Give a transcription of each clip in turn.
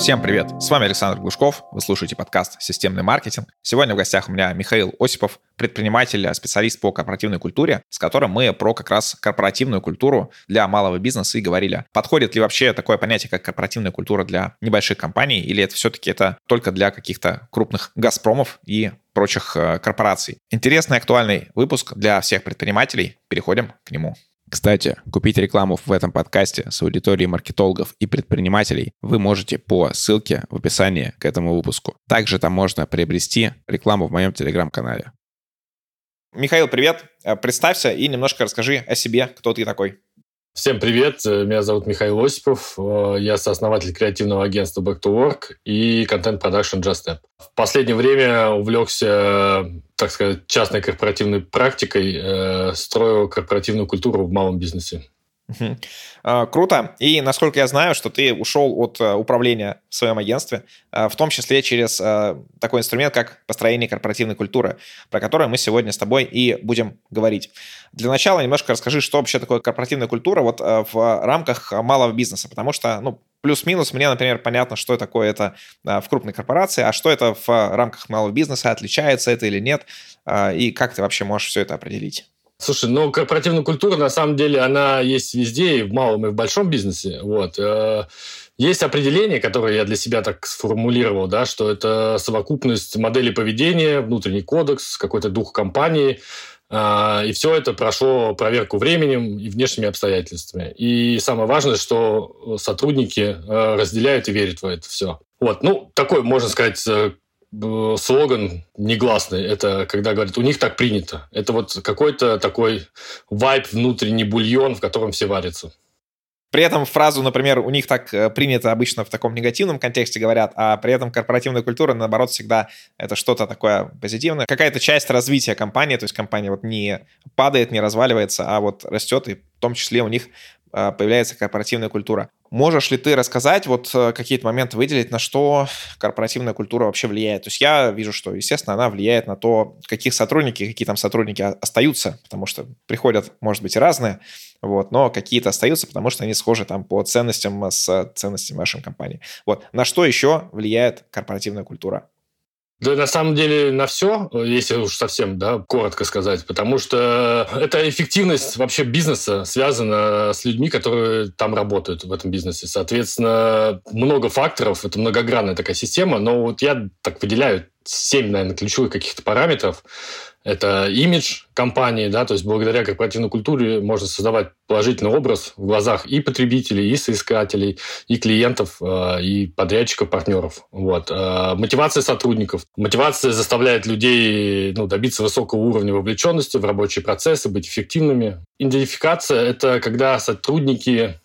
Всем привет! С вами Александр Глушков, вы слушаете подкаст «Системный маркетинг». Сегодня в гостях у меня Михаил Осипов, предприниматель, специалист по корпоративной культуре, с которым мы про как раз корпоративную культуру для малого бизнеса и говорили. Подходит ли вообще такое понятие, как корпоративная культура для небольших компаний, или это все-таки это только для каких-то крупных «Газпромов» и прочих э, корпораций? Интересный актуальный выпуск для всех предпринимателей. Переходим к нему. Кстати, купить рекламу в этом подкасте с аудиторией маркетологов и предпринимателей вы можете по ссылке в описании к этому выпуску. Также там можно приобрести рекламу в моем телеграм-канале. Михаил, привет. Э, представься и немножко расскажи о себе, кто ты такой. Всем привет, э, меня зовут Михаил Осипов, э, я сооснователь креативного агентства Back to Work и контент-продакшн Just Step. В последнее время увлекся, так сказать, частной корпоративной практикой, э, строю корпоративную культуру в малом бизнесе. Угу. Круто. И насколько я знаю, что ты ушел от э, управления в своем агентстве, э, в том числе через такой инструмент, как построение корпоративной культуры, про который мы сегодня с тобой и будем говорить. Для начала немножко расскажи, что вообще такое корпоративная культура вот в рамках малого бизнеса, потому что, ну, плюс-минус мне, например, понятно, что такое это в крупной корпорации, а что это в рамках малого бизнеса, отличается это или нет, и как ты вообще можешь все это определить? Слушай, ну, корпоративная культура, на самом деле, она есть везде, и в малом, и в большом бизнесе. Вот. Э, есть определение, которое я для себя так сформулировал, да, что это совокупность моделей поведения, внутренний кодекс, какой-то дух компании, э, и все это прошло проверку временем и внешними обстоятельствами. И самое важное, что сотрудники э, разделяют и верят в это все. Вот, ну, такой, можно сказать, слоган негласный. Это когда говорят, у них так принято. Это вот какой-то такой вайп, внутренний бульон, в котором все варятся. При этом фразу, например, у них так э, принято обычно в таком негативном контексте говорят, а при этом корпоративная культура, наоборот, всегда это что-то такое позитивное. Какая-то часть развития компании, то есть компания вот не падает, не разваливается, а вот растет, и в том числе у них э, появляется корпоративная культура. Можешь ли ты рассказать, вот э, какие-то моменты выделить, на что корпоративная культура вообще влияет? То есть я вижу, что, естественно, она влияет на то, каких сотрудники, какие там сотрудники остаются, потому что приходят, может быть, и разные, вот, но какие-то остаются, потому что они схожи там по ценностям с ценностями вашей компании. Вот. На что еще влияет корпоративная культура? Да, на самом деле на все, если уж совсем да, коротко сказать, потому что эта эффективность вообще бизнеса связана с людьми, которые там работают в этом бизнесе. Соответственно, много факторов, это многогранная такая система, но вот я так выделяю семь, наверное, ключевых каких-то параметров, это имидж компании, да, то есть благодаря корпоративной культуре можно создавать положительный образ в глазах и потребителей, и соискателей, и клиентов, э, и подрядчиков, партнеров. Вот. Э, мотивация сотрудников. Мотивация заставляет людей ну, добиться высокого уровня вовлеченности в рабочие процессы, быть эффективными. Идентификация – это когда сотрудники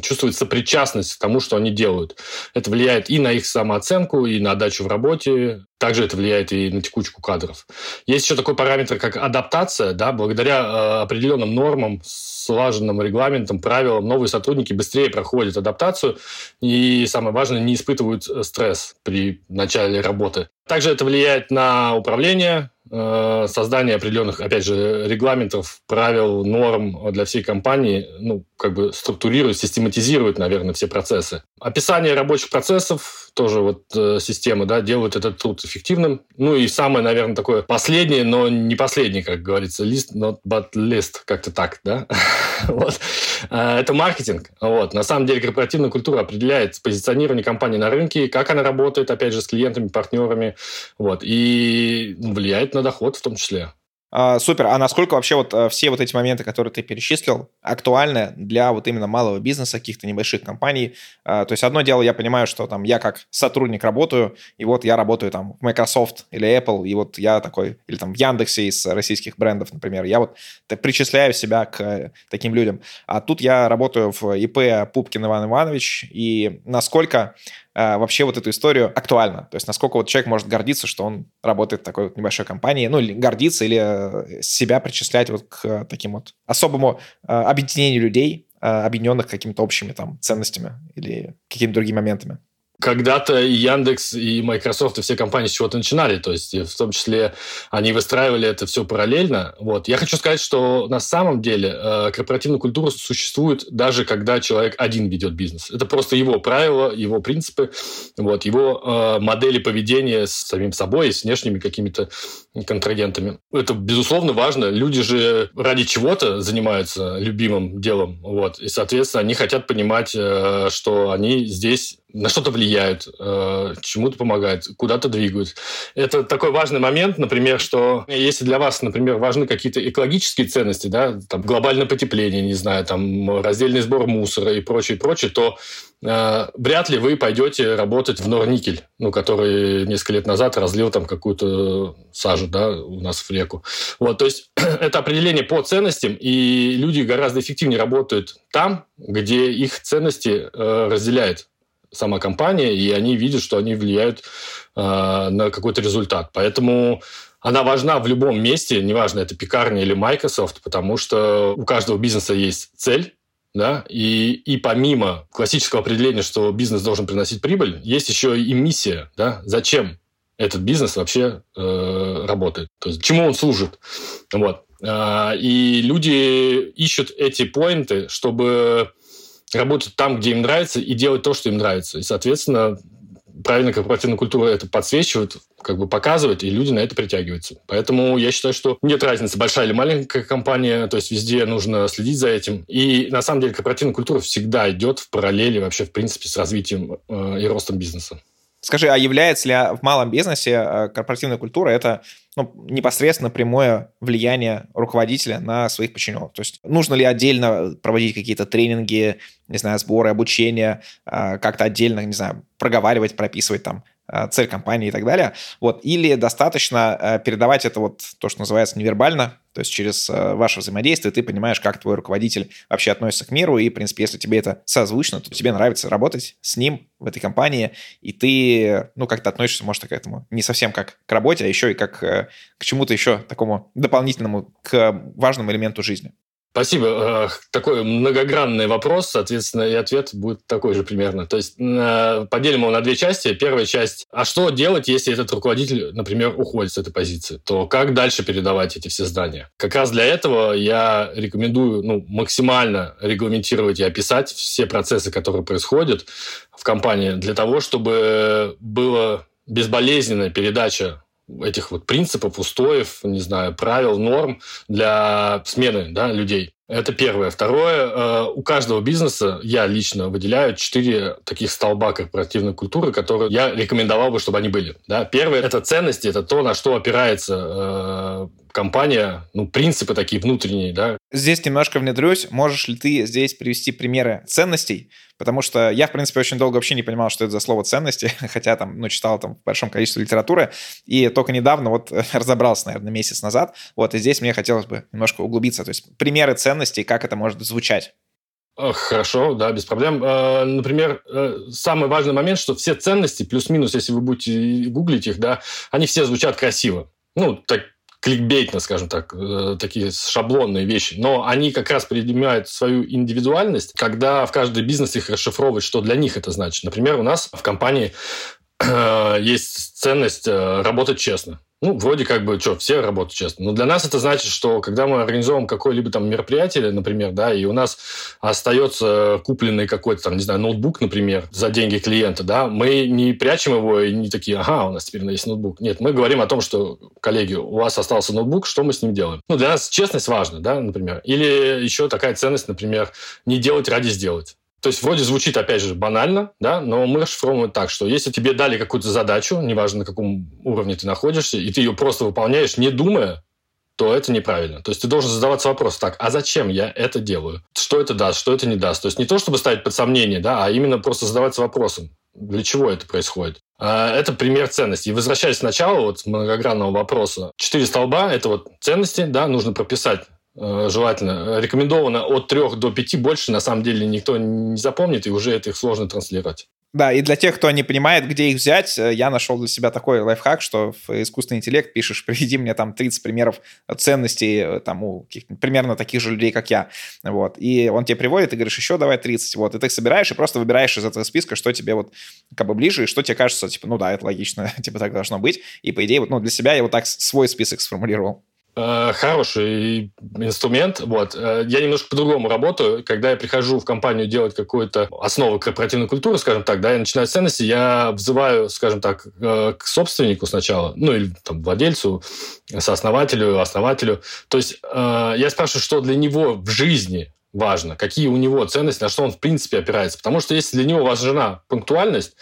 чувствуют сопричастность к тому, что они делают. Это влияет и на их самооценку, и на отдачу в работе. Также это влияет и на текучку кадров. Есть еще такой параметр, как адаптация. Да? Благодаря э, определенным нормам, слаженным регламентам, правилам, новые сотрудники быстрее проходят адаптацию и, самое важное, не испытывают э, стресс при начале работы. Также это влияет на управление, Э, создание определенных, опять же, регламентов, правил, норм для всей компании, ну, как бы структурирует, систематизирует, наверное, все процессы. Описание рабочих процессов, тоже вот э, системы, да, делают этот труд эффективным. Ну и самое, наверное, такое последнее, но не последнее, как говорится, list, not but list, как-то так, да. вот. Э, это маркетинг. Вот. На самом деле корпоративная культура определяет позиционирование компании на рынке, как она работает, опять же, с клиентами, партнерами, вот, и влияет на доход в том числе. А, супер. А насколько вообще вот а, все вот эти моменты, которые ты перечислил, актуальны для вот именно малого бизнеса, каких-то небольших компаний? А, то есть одно дело, я понимаю, что там я как сотрудник работаю, и вот я работаю там в Microsoft или Apple, и вот я такой, или там в Яндексе из российских брендов, например, я вот причисляю себя к э, таким людям. А тут я работаю в ИП Пупкин Иван Иванович, и насколько Э, вообще вот эту историю актуально. То есть насколько вот человек может гордиться, что он работает в такой вот небольшой компании, ну, или гордиться, или э, себя причислять вот к таким вот особому э, объединению людей, объединенных какими-то общими там ценностями или какими-то другими моментами. Когда-то и Яндекс, и Microsoft, и все компании с чего-то начинали. То есть в том числе они выстраивали это все параллельно. Вот. Я хочу сказать, что на самом деле э, корпоративная культура существует даже когда человек один ведет бизнес. Это просто его правила, его принципы, вот, его э, модели поведения с самим собой и с внешними какими-то контрагентами. Это, безусловно, важно. Люди же ради чего-то занимаются любимым делом. Вот. И, соответственно, они хотят понимать, э, что они здесь на что-то влияют, э, чему-то помогают, куда-то двигают. Это такой важный момент, например, что если для вас, например, важны какие-то экологические ценности, да, там глобальное потепление, не знаю, там раздельный сбор мусора и прочее, прочее, то э, вряд ли вы пойдете работать в Норникель, ну, который несколько лет назад разлил там какую-то сажу, да, у нас в реку. Вот, то есть это определение по ценностям, и люди гораздо эффективнее работают там, где их ценности э, разделяет сама компания, и они видят, что они влияют э, на какой-то результат. Поэтому она важна в любом месте, неважно, это пекарня или Microsoft, потому что у каждого бизнеса есть цель, да, и, и помимо классического определения, что бизнес должен приносить прибыль, есть еще и миссия, да, зачем этот бизнес вообще э, работает, то есть чему он служит, вот. Э, и люди ищут эти поинты, чтобы работать там, где им нравится, и делать то, что им нравится. И, соответственно, правильная корпоративная культура это подсвечивает, как бы показывает, и люди на это притягиваются. Поэтому я считаю, что нет разницы, большая или маленькая компания, то есть везде нужно следить за этим. И на самом деле корпоративная культура всегда идет в параллели вообще, в принципе, с развитием э, и ростом бизнеса. Скажи, а является ли в малом бизнесе э, корпоративная культура это ну, непосредственно прямое влияние руководителя на своих подчиненных? То есть нужно ли отдельно проводить какие-то тренинги, не знаю, сборы, обучение, э, как-то отдельно, не знаю, проговаривать, прописывать там цель компании и так далее. Вот. Или достаточно э, передавать это вот то, что называется невербально, то есть через э, ваше взаимодействие ты понимаешь, как твой руководитель вообще относится к миру, и, в принципе, если тебе это созвучно, то тебе нравится работать с ним в этой компании, и ты, ну, как-то относишься, может, к этому не совсем как к работе, а еще и как к чему-то еще такому дополнительному, к важному элементу жизни. Спасибо. Э, такой многогранный вопрос, соответственно, и ответ будет такой же примерно. То есть э, поделим его на две части. Первая часть. А что делать, если этот руководитель, например, уходит с этой позиции? То как дальше передавать эти все здания? Как раз для этого я рекомендую ну, максимально регламентировать и описать все процессы, которые происходят в компании, для того, чтобы была безболезненная передача этих вот принципов, устоев, не знаю, правил, норм для смены да, людей. Это первое. Второе, э, у каждого бизнеса я лично выделяю четыре таких столба корпоративной культуры, которые я рекомендовал бы, чтобы они были. Да? Первое – это ценности, это то, на что опирается э, компания, ну, принципы такие внутренние, да. Здесь немножко внедрюсь. Можешь ли ты здесь привести примеры ценностей? Потому что я, в принципе, очень долго вообще не понимал, что это за слово ценности, хотя там, ну, читал там в большом количестве литературы, и только недавно вот разобрался, наверное, месяц назад. Вот, и здесь мне хотелось бы немножко углубиться. То есть примеры ценностей, как это может звучать. Хорошо, да, без проблем. Э, например, э, самый важный момент, что все ценности, плюс-минус, если вы будете гуглить их, да, они все звучат красиво. Ну, так, кликбейтно, скажем так, э, такие шаблонные вещи. Но они как раз принимают свою индивидуальность, когда в каждый бизнес их расшифровывать, что для них это значит. Например, у нас в компании э, есть ценность э, работать честно. Ну, вроде как бы, что, все работают честно. Но для нас это значит, что когда мы организуем какое-либо там мероприятие, например, да, и у нас остается купленный какой-то там, не знаю, ноутбук, например, за деньги клиента, да, мы не прячем его и не такие, ага, у нас теперь есть ноутбук. Нет, мы говорим о том, что, коллеги, у вас остался ноутбук, что мы с ним делаем? Ну, для нас честность важна, да, например. Или еще такая ценность, например, не делать ради сделать. То есть вроде звучит, опять же, банально, да, но мы расшифровываем так, что если тебе дали какую-то задачу, неважно, на каком уровне ты находишься, и ты ее просто выполняешь, не думая, то это неправильно. То есть ты должен задаваться вопрос, так, а зачем я это делаю? Что это даст, что это не даст? То есть не то, чтобы ставить под сомнение, да, а именно просто задаваться вопросом, для чего это происходит. А, это пример ценностей. И возвращаясь сначала вот многогранного вопроса, четыре столба – это вот ценности, да, нужно прописать желательно. Рекомендовано от 3 до 5, больше на самом деле никто не запомнит, и уже это их сложно транслировать. Да, и для тех, кто не понимает, где их взять, э, я нашел для себя такой лайфхак, что в искусственный интеллект пишешь, приведи мне там 30 примеров ценностей э, там, у примерно таких же людей, как я. Вот. И он тебе приводит, и говоришь, еще давай 30. Вот. И ты их собираешь и просто выбираешь из этого списка, что тебе вот как бы ближе, и что тебе кажется, типа, ну да, это логично, типа так должно быть. И по идее, вот, ну, для себя я вот так свой список сформулировал. Э, хороший инструмент. Вот. Э, я немножко по-другому работаю. Когда я прихожу в компанию делать какую-то основу корпоративной культуры, скажем так, да, я начинаю с ценности, я взываю, скажем так, э, к собственнику сначала, ну или там владельцу, сооснователю, основателю. То есть я спрашиваю, что для него в жизни важно, какие у него ценности, на что он в принципе опирается. Потому что если для него важна пунктуальность,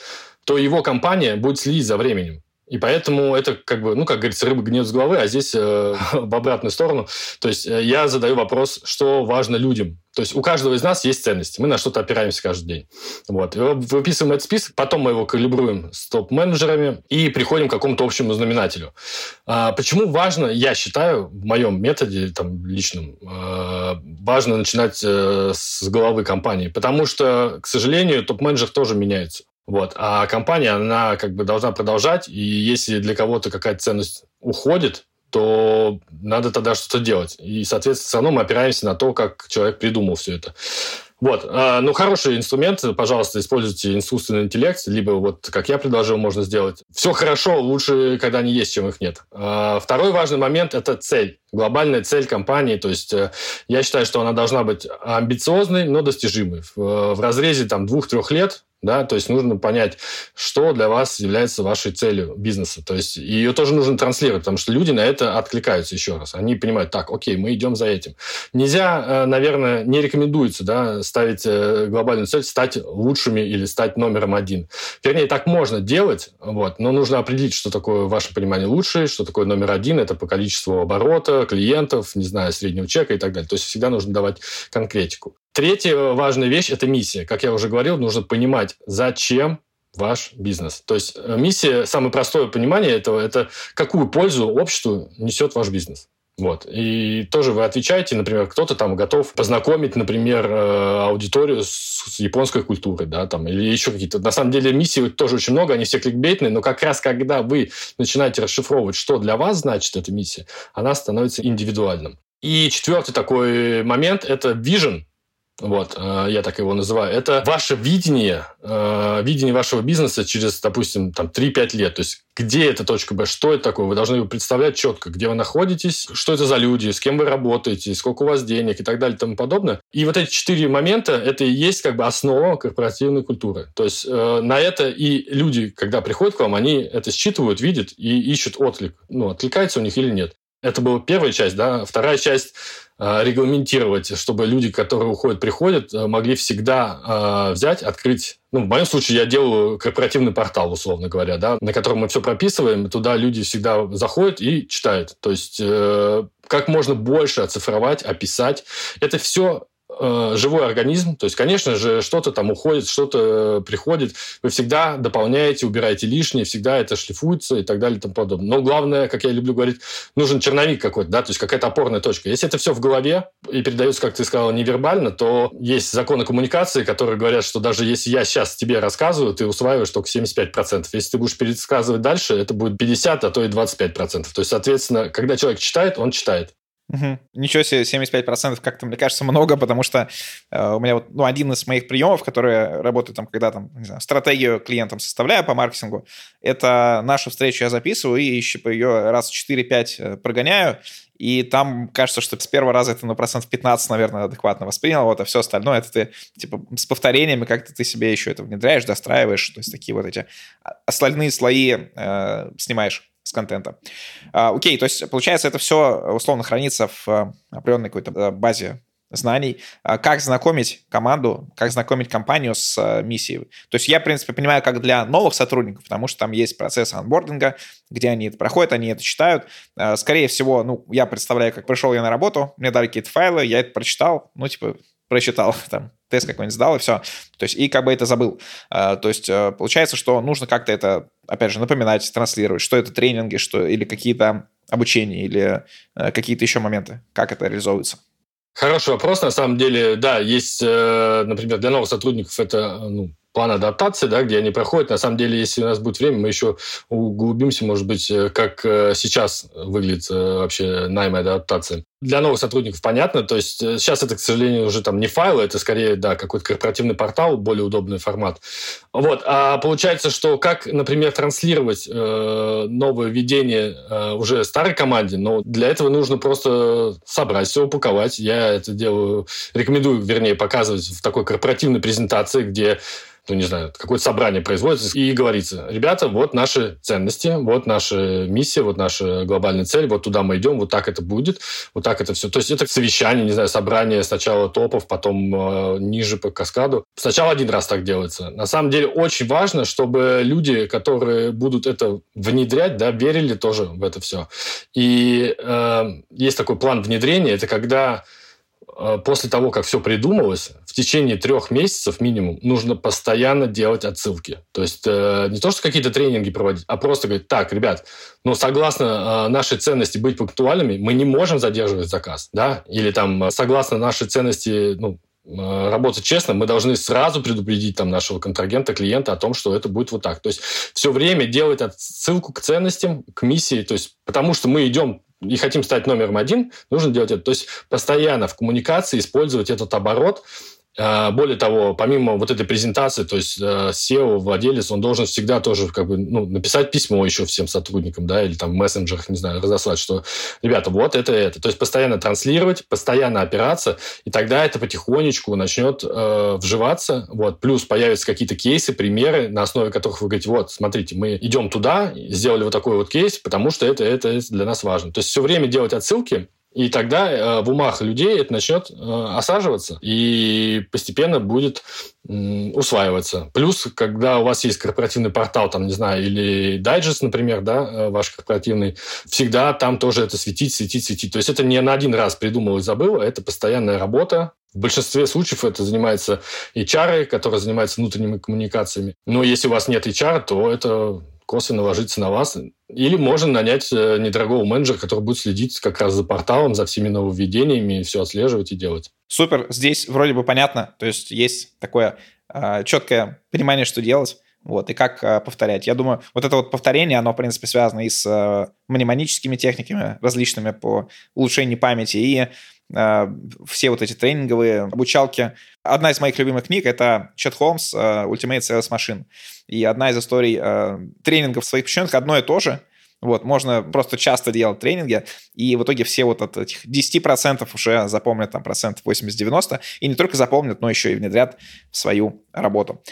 то его компания будет следить за временем. И поэтому это как бы, ну, как говорится, рыба гнет с головы, а здесь э, в обратную сторону. То есть э, я задаю вопрос, что важно людям. То есть у каждого из нас есть ценности. Мы на что-то опираемся каждый день. Вот. И выписываем этот список, потом мы его калибруем с топ-менеджерами и приходим к какому-то общему знаменателю. А, почему важно, я считаю, в моем методе там, личном, э, важно начинать э, с головы компании? Потому что, к сожалению, топ-менеджер тоже меняется. Вот. А компания, она как бы должна продолжать, и если для кого-то какая-то ценность уходит, то надо тогда что-то делать. И, соответственно, все равно мы опираемся на то, как человек придумал все это. Вот. А, ну, хороший инструмент. Пожалуйста, используйте искусственный интеллект, либо вот, как я предложил, можно сделать. Все хорошо, лучше, когда они есть, чем их нет. А, второй важный момент – это цель. Глобальная цель компании. То есть э, я считаю, что она должна быть амбициозной, но достижимой. В, в разрезе там двух-трех лет да, то есть нужно понять, что для вас является вашей целью бизнеса, то есть ее тоже нужно транслировать, потому что люди на это откликаются еще раз, они понимают, так, окей, мы идем за этим. Нельзя, э, наверное, не рекомендуется, да, ставить э, глобальную цель, стать лучшими или стать номером один. Вернее, так можно делать, вот, но нужно определить, что такое в вашем понимании лучший, что такое номер один, это по количеству оборота, клиентов, не знаю, среднего чека и так далее. То есть всегда нужно давать конкретику. Третья важная вещь – это миссия. Как я уже говорил, нужно понимать, зачем ваш бизнес. То есть э, миссия, самое простое понимание этого, это какую пользу обществу несет ваш бизнес. Вот. И тоже вы отвечаете, например, кто-то там готов познакомить, например, э, аудиторию с японской культурой, да, там, или еще какие-то. На самом деле миссий тоже очень много, они все кликбейтные, но как раз когда вы начинаете расшифровывать, что для вас значит эта миссия, она становится индивидуальным. И четвертый такой момент – это vision, вот, э, я так его называю, это ваше видение, э, видение вашего бизнеса через, допустим, там 3-5 лет. То есть, где эта точка Б, что это такое? Вы должны представлять четко, где вы находитесь, что это за люди, с кем вы работаете, сколько у вас денег и так далее и тому подобное. И вот эти четыре момента, это и есть как бы основа корпоративной культуры. То есть, э, на это и люди, когда приходят к вам, они это считывают, видят и ищут отклик. Ну, откликается у них или нет. Это была первая часть, да. Вторая часть регламентировать, чтобы люди, которые уходят, приходят, э, могли всегда э, взять, открыть. Ну, в моем случае я делаю корпоративный портал, условно говоря, да, на котором мы все прописываем. Туда люди всегда заходят и читают. То есть как можно больше оцифровать, описать. Это все Э, живой организм, то есть, конечно же, что-то там уходит, что-то э, приходит, вы всегда дополняете, убираете лишнее, всегда это шлифуется и так далее и тому подобное. Но главное, как я люблю говорить, нужен черновик какой-то, да, то есть какая-то опорная точка. Если это все в голове и передается, как ты сказал, невербально, то есть законы коммуникации, которые говорят, что даже если я сейчас тебе рассказываю, ты усваиваешь только 75%. Если ты будешь пересказывать дальше, это будет 50, а то и 25%. То есть, соответственно, когда человек читает, он читает. Угу. Ничего себе, 75% как-то, мне кажется, много, потому что э, у меня вот, ну, один из моих приемов, которые работают там, когда там, не знаю, стратегию клиентам составляю по маркетингу, это нашу встречу я записываю и еще по ее раз 4-5 э, прогоняю, и там кажется, что с первого раза это на ну, процент 15, наверное, адекватно воспринял, вот, а все остальное это ты, типа, с повторениями как-то ты себе еще это внедряешь, достраиваешь, то есть такие вот эти а, остальные слои э, снимаешь с контента. А, окей, то есть, получается, это все условно хранится в э, определенной какой-то э, базе знаний, а как знакомить команду, как знакомить компанию с э, миссией. То есть я, в принципе, понимаю, как для новых сотрудников, потому что там есть процесс анбординга, где они это проходят, они это читают. Скорее всего, ну, я представляю, как пришел я на работу, мне дали какие-то файлы, я это прочитал, ну, типа, прочитал, там, тест какой-нибудь сдал, и все. То есть, и как бы это забыл. То есть, получается, что нужно как-то это опять же, напоминать, транслировать, что это тренинги, что или какие-то обучения, или э, какие-то еще моменты, как это реализовывается? Хороший вопрос. На самом деле, да, есть, э, например, для новых сотрудников это ну, план адаптации, да, где они проходят. На самом деле, если у нас будет время, мы еще углубимся, может быть, э, как э, сейчас выглядит э, вообще найм адаптации. Для новых сотрудников понятно, то есть сейчас это, к сожалению, уже там не файлы, это скорее, да, какой-то корпоративный портал, более удобный формат. Вот, а получается, что как, например, транслировать э, новое введение э, уже старой команде, но для этого нужно просто собрать все, упаковать. Я это делаю, рекомендую, вернее, показывать в такой корпоративной презентации, где ну, не знаю, какое-то собрание производится, и говорится, ребята, вот наши ценности, вот наша миссия, вот наша глобальная цель, вот туда мы идем, вот так это будет, вот так это все. То есть это совещание, не знаю, собрание сначала топов, потом э, ниже по каскаду. Сначала один раз так делается. На самом деле очень важно, чтобы люди, которые будут это внедрять, да, верили тоже в это все. И э, есть такой план внедрения, это когда после того, как все придумалось, в течение трех месяцев минимум нужно постоянно делать отсылки. То есть э, не то, что какие-то тренинги проводить, а просто говорить, так, ребят, ну, согласно э, нашей ценности быть пунктуальными, мы не можем задерживать заказ, да, или там, согласно нашей ценности, ну, работать честно, мы должны сразу предупредить там нашего контрагента, клиента о том, что это будет вот так. То есть все время делать отсылку к ценностям, к миссии, то есть потому что мы идем и хотим стать номером один, нужно делать это. То есть постоянно в коммуникации использовать этот оборот, более того, помимо вот этой презентации, то есть э, SEO, владелец, он должен всегда тоже как бы ну, написать письмо еще всем сотрудникам, да, или там в мессенджерах, не знаю, разослать, что, ребята, вот это, это. То есть постоянно транслировать, постоянно опираться, и тогда это потихонечку начнет э, вживаться. Вот. Плюс появятся какие-то кейсы, примеры, на основе которых вы говорите, вот, смотрите, мы идем туда, сделали вот такой вот кейс, потому что это, это, это для нас важно. То есть все время делать отсылки, и тогда э, в умах людей это начнет э, осаживаться и постепенно будет усваиваться. Плюс, когда у вас есть корпоративный портал, там, не знаю, или дайджест, например, да, э, ваш корпоративный, всегда там тоже это светить, светить, светить. То есть это не на один раз придумал и забыл, это постоянная работа, в большинстве случаев это занимается HR, который занимается внутренними коммуникациями. Но если у вас нет HR, то это косвенно ложится на вас. Или можно нанять э, недорогого менеджера, который будет следить как раз за порталом, за всеми нововведениями, все отслеживать и делать. Супер, здесь вроде бы понятно, то есть есть такое э, четкое понимание, что делать. Вот, и как э, повторять. Я думаю, вот это вот повторение, оно, в принципе, связано и с э, мнемоническими техниками различными по улучшению памяти, и все вот эти тренинговые обучалки. Одна из моих любимых книг — это Чет Холмс «Ultimate Sales Machine». И одна из историй э, тренингов своих подчиненных одно и то же. Вот, можно просто часто делать тренинги, и в итоге все вот от этих 10% уже запомнят там процентов 80-90, и не только запомнят, но еще и внедрят в свою работу.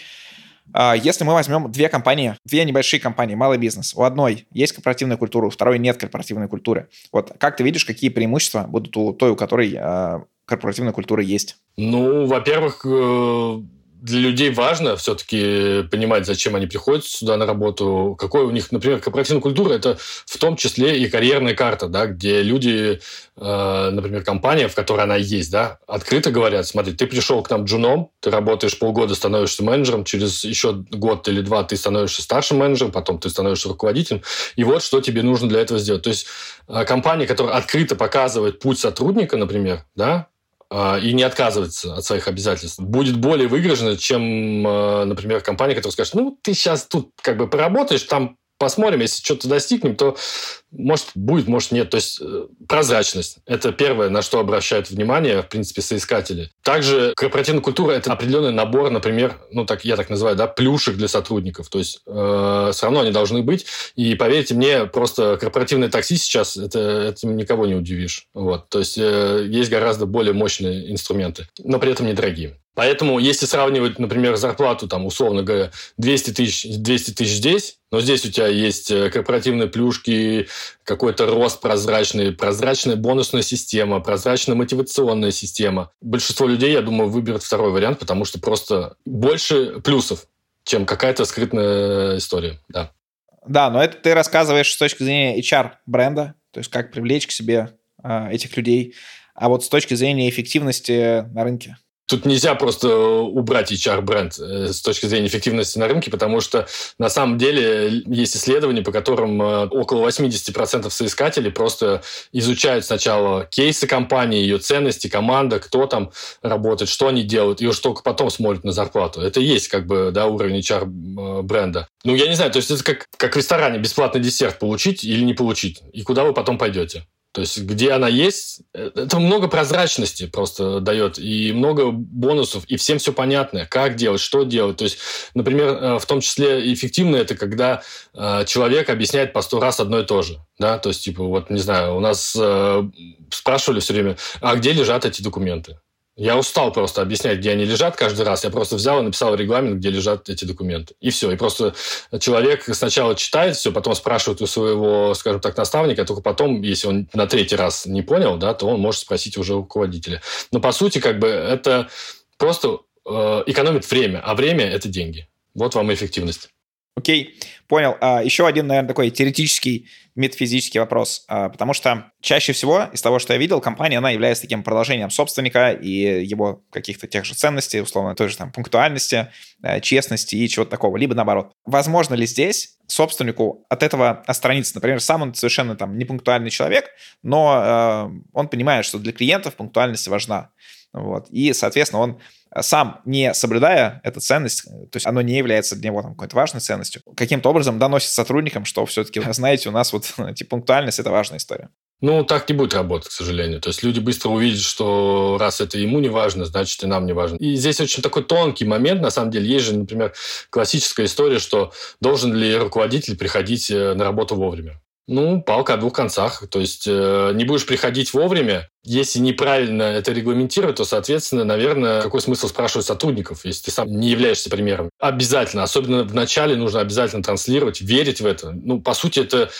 А, если мы возьмем две компании, две небольшие компании, малый бизнес, у одной есть корпоративная культура, у второй нет корпоративной культуры. Вот как ты видишь, какие преимущества будут у той, у которой а, корпоративная культура есть? Ну, во-первых, э, для людей важно все-таки понимать, зачем они приходят сюда на работу, какой у них, например, корпоративная культура, это в том числе и карьерная карта, да, где люди, э, например, компания, в которой она есть, да, открыто говорят, смотри, ты пришел к нам джуном, ты работаешь полгода, становишься менеджером, через еще год или два ты становишься старшим менеджером, потом ты становишься руководителем, и вот что тебе нужно для этого сделать. То есть э, компания, которая открыто показывает путь сотрудника, например, да, и не отказываться от своих обязательств, будет более выигрышно, чем, а, например, компания, которая скажет, ну, ты сейчас тут как бы поработаешь, там посмотрим, если что-то достигнем, то может будет, может нет. То есть э, прозрачность – это первое, на что обращают внимание, в принципе, соискатели. Также корпоративная культура – это определенный набор, например, ну так я так называю, да, плюшек для сотрудников. То есть э, все равно они должны быть. И поверьте мне, просто корпоративное такси сейчас это этим никого не удивишь. Вот. То есть э, есть гораздо более мощные инструменты, но при этом недорогие. Поэтому, если сравнивать, например, зарплату, там, условно говоря, 200 тысяч, 200 тысяч здесь, но здесь у тебя есть э, корпоративные плюшки, какой-то рост прозрачный, прозрачная бонусная система, прозрачная мотивационная система. Большинство людей, я думаю, выберут второй вариант, потому что просто больше плюсов, чем какая-то скрытная история. Да. Да, но это ты рассказываешь с точки зрения HR-бренда, то есть как привлечь к себе э, этих людей, а вот с точки зрения эффективности на рынке. Тут нельзя просто убрать HR-бренд э, с точки зрения эффективности на рынке, потому что на самом деле есть исследования, по которым э, около 80% соискателей просто изучают сначала кейсы компании, ее ценности, команда, кто там работает, что они делают, и уж только потом смотрят на зарплату. Это есть как бы да, уровень HR-бренда. Ну, я не знаю, то есть это как, как в ресторане бесплатный десерт получить или не получить, и куда вы потом пойдете. То есть, где она есть, э, это много прозрачности просто дает, и много бонусов, и всем все понятно, как делать, что делать. То есть, например, э, в том числе эффективно это, когда э, человек объясняет по сто раз одно и то же. Да? То есть, типа, вот, не знаю, у нас спрашивали все время, а где лежат эти документы? Я устал просто объяснять, где они лежат каждый раз. Я просто взял и написал регламент, где лежат эти документы. И все. И просто человек сначала читает все, потом спрашивает у своего, скажем так, наставника, только потом, если он на третий раз не понял, да, то он может спросить уже у руководителя. Но по сути, как бы это просто э, экономит время, а время – это деньги. Вот вам эффективность. Окей, понял. А, еще один, наверное, такой теоретический, метафизический вопрос. А, потому что чаще всего из того, что я видел, компания, она является таким продолжением собственника и его каких-то тех же ценностей, условно, той же там пунктуальности, а, честности и чего-то такого. Либо наоборот. Возможно ли здесь собственнику от этого отстраниться? Например, сам он совершенно там непунктуальный человек, но э, он понимает, что для клиентов пунктуальность важна. Вот. И, соответственно, он сам не соблюдая эту ценность, то есть оно не является для него там, какой-то важной ценностью, каким-то образом доносит сотрудникам, что все-таки, знаете, у нас вот типа, пунктуальность – это важная история. Ну, так не будет работать, к сожалению. То есть люди быстро увидят, что раз это ему не важно, значит и нам не важно. И здесь очень такой тонкий момент, на самом деле. Есть же, например, классическая история, что должен ли руководитель приходить э, на работу вовремя. Ну, палка о двух концах. То есть э, не будешь приходить вовремя. Если неправильно это регламентировать, то, соответственно, наверное, какой смысл спрашивать сотрудников, если ты сам не являешься примером? Обязательно, особенно в начале нужно обязательно транслировать, верить в это. Ну, по сути, это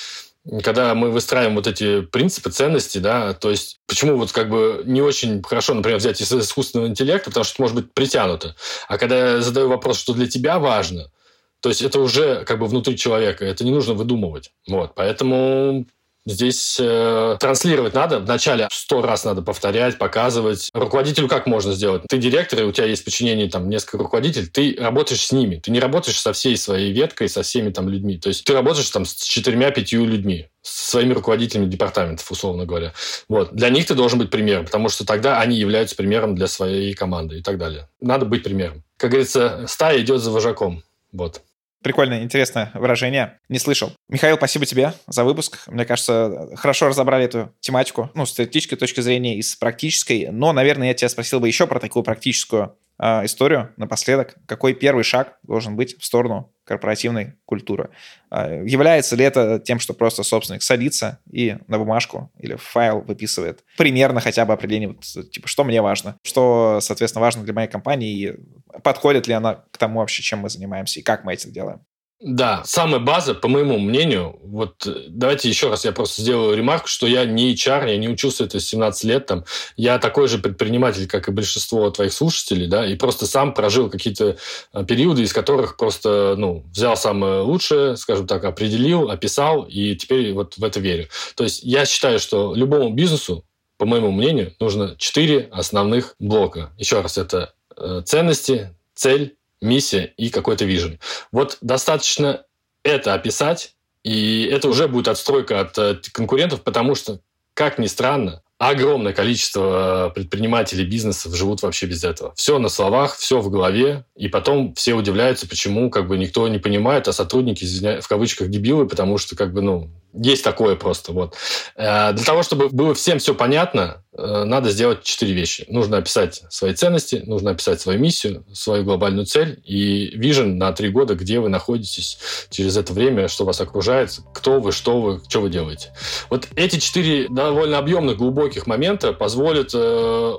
когда мы выстраиваем вот эти принципы, ценности, да, то есть почему вот как бы не очень хорошо, например, взять из искусственного интеллекта, потому что это может быть притянуто. А когда я задаю вопрос, что для тебя важно – то есть это уже как бы внутри человека, это не нужно выдумывать. Вот, поэтому Здесь э, транслировать надо. Вначале сто раз надо повторять, показывать. Руководителю как можно сделать? Ты директор, и у тебя есть подчинение там несколько руководителей. Ты работаешь с ними. Ты не работаешь со всей своей веткой, со всеми там людьми. То есть ты работаешь там с четырьмя-пятью людьми, с своими руководителями департаментов, условно говоря. Вот. Для них ты должен быть примером, потому что тогда они являются примером для своей команды и так далее. Надо быть примером. Как говорится, стая идет за вожаком. Вот. Прикольное, интересное выражение. Не слышал. Михаил, спасибо тебе за выпуск. Мне кажется, хорошо разобрали эту тематику, ну, с теоретической точки зрения и с практической. Но, наверное, я тебя спросил бы еще про такую практическую э, историю напоследок. Какой первый шаг должен быть в сторону корпоративной культуры? Э, является ли это тем, что просто собственник садится и на бумажку или в файл выписывает примерно хотя бы определение, вот, типа, что мне важно, что, соответственно, важно для моей компании, и подходит ли она к тому вообще, чем мы занимаемся и как мы это делаем? Да, самая база, по моему мнению, вот э, давайте еще раз я просто сделаю ремарку, что я не HR, я не учился это 17 лет, там, я такой же предприниматель, как и большинство твоих слушателей, да, и просто сам прожил какие-то э, периоды, из которых просто, ну, взял самое лучшее, скажем так, определил, описал, и теперь вот в это верю. То есть я считаю, что любому бизнесу, по моему мнению, нужно четыре основных блока. Еще раз, это э, ценности, цель, миссия и какой-то вижен. Вот достаточно это описать, и это уже будет отстройка от э, конкурентов, потому что, как ни странно, огромное количество э, предпринимателей, бизнесов живут вообще без этого. Все на словах, все в голове, и потом все удивляются, почему как бы никто не понимает, а сотрудники, в кавычках, дебилы, потому что как бы, ну, есть такое просто. Вот. Э, для того, чтобы было всем все понятно, э, надо сделать четыре вещи. Нужно описать свои ценности, нужно описать свою миссию, свою глобальную цель и вижен на три года, где вы находитесь через это время, что вас окружает, кто вы, что вы, что вы делаете. Вот эти четыре довольно объемных, глубоких момента позволят э,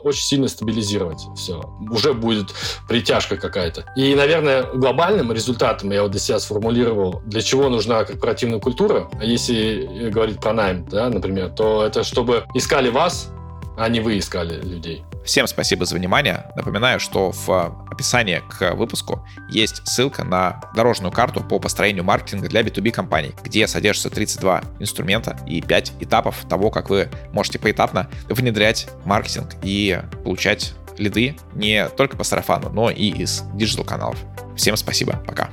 очень сильно стабилизировать все. Уже будет притяжка какая-то. И, наверное, глобальным результатом я вот для себя сформулировал, для чего нужна корпоративная культура. А говорить про найм, да, например, то это чтобы искали вас, а не вы искали людей. Всем спасибо за внимание. Напоминаю, что в описании к выпуску есть ссылка на дорожную карту по построению маркетинга для B2B компаний, где содержится 32 инструмента и 5 этапов того, как вы можете поэтапно внедрять маркетинг и получать лиды не только по сарафану, но и из digital каналов. Всем спасибо, пока.